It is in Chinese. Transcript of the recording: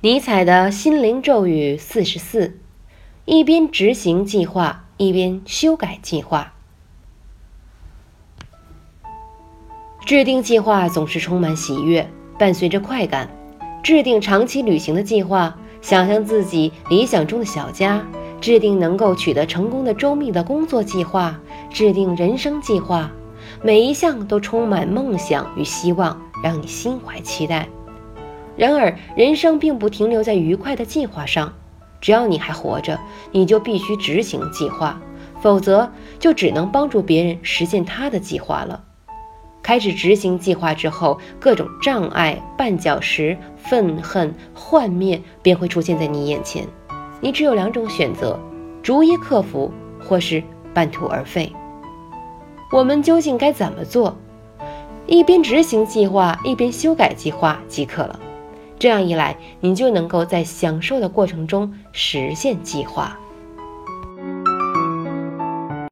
尼采的心灵咒语四十四：一边执行计划，一边修改计划。制定计划总是充满喜悦，伴随着快感。制定长期旅行的计划，想象自己理想中的小家；制定能够取得成功的周密的工作计划；制定人生计划，每一项都充满梦想与希望，让你心怀期待。然而，人生并不停留在愉快的计划上。只要你还活着，你就必须执行计划，否则就只能帮助别人实现他的计划了。开始执行计划之后，各种障碍、绊脚石、愤恨、幻灭便会出现在你眼前。你只有两种选择：逐一克服，或是半途而废。我们究竟该怎么做？一边执行计划，一边修改计划即可了。这样一来，你就能够在享受的过程中实现计划。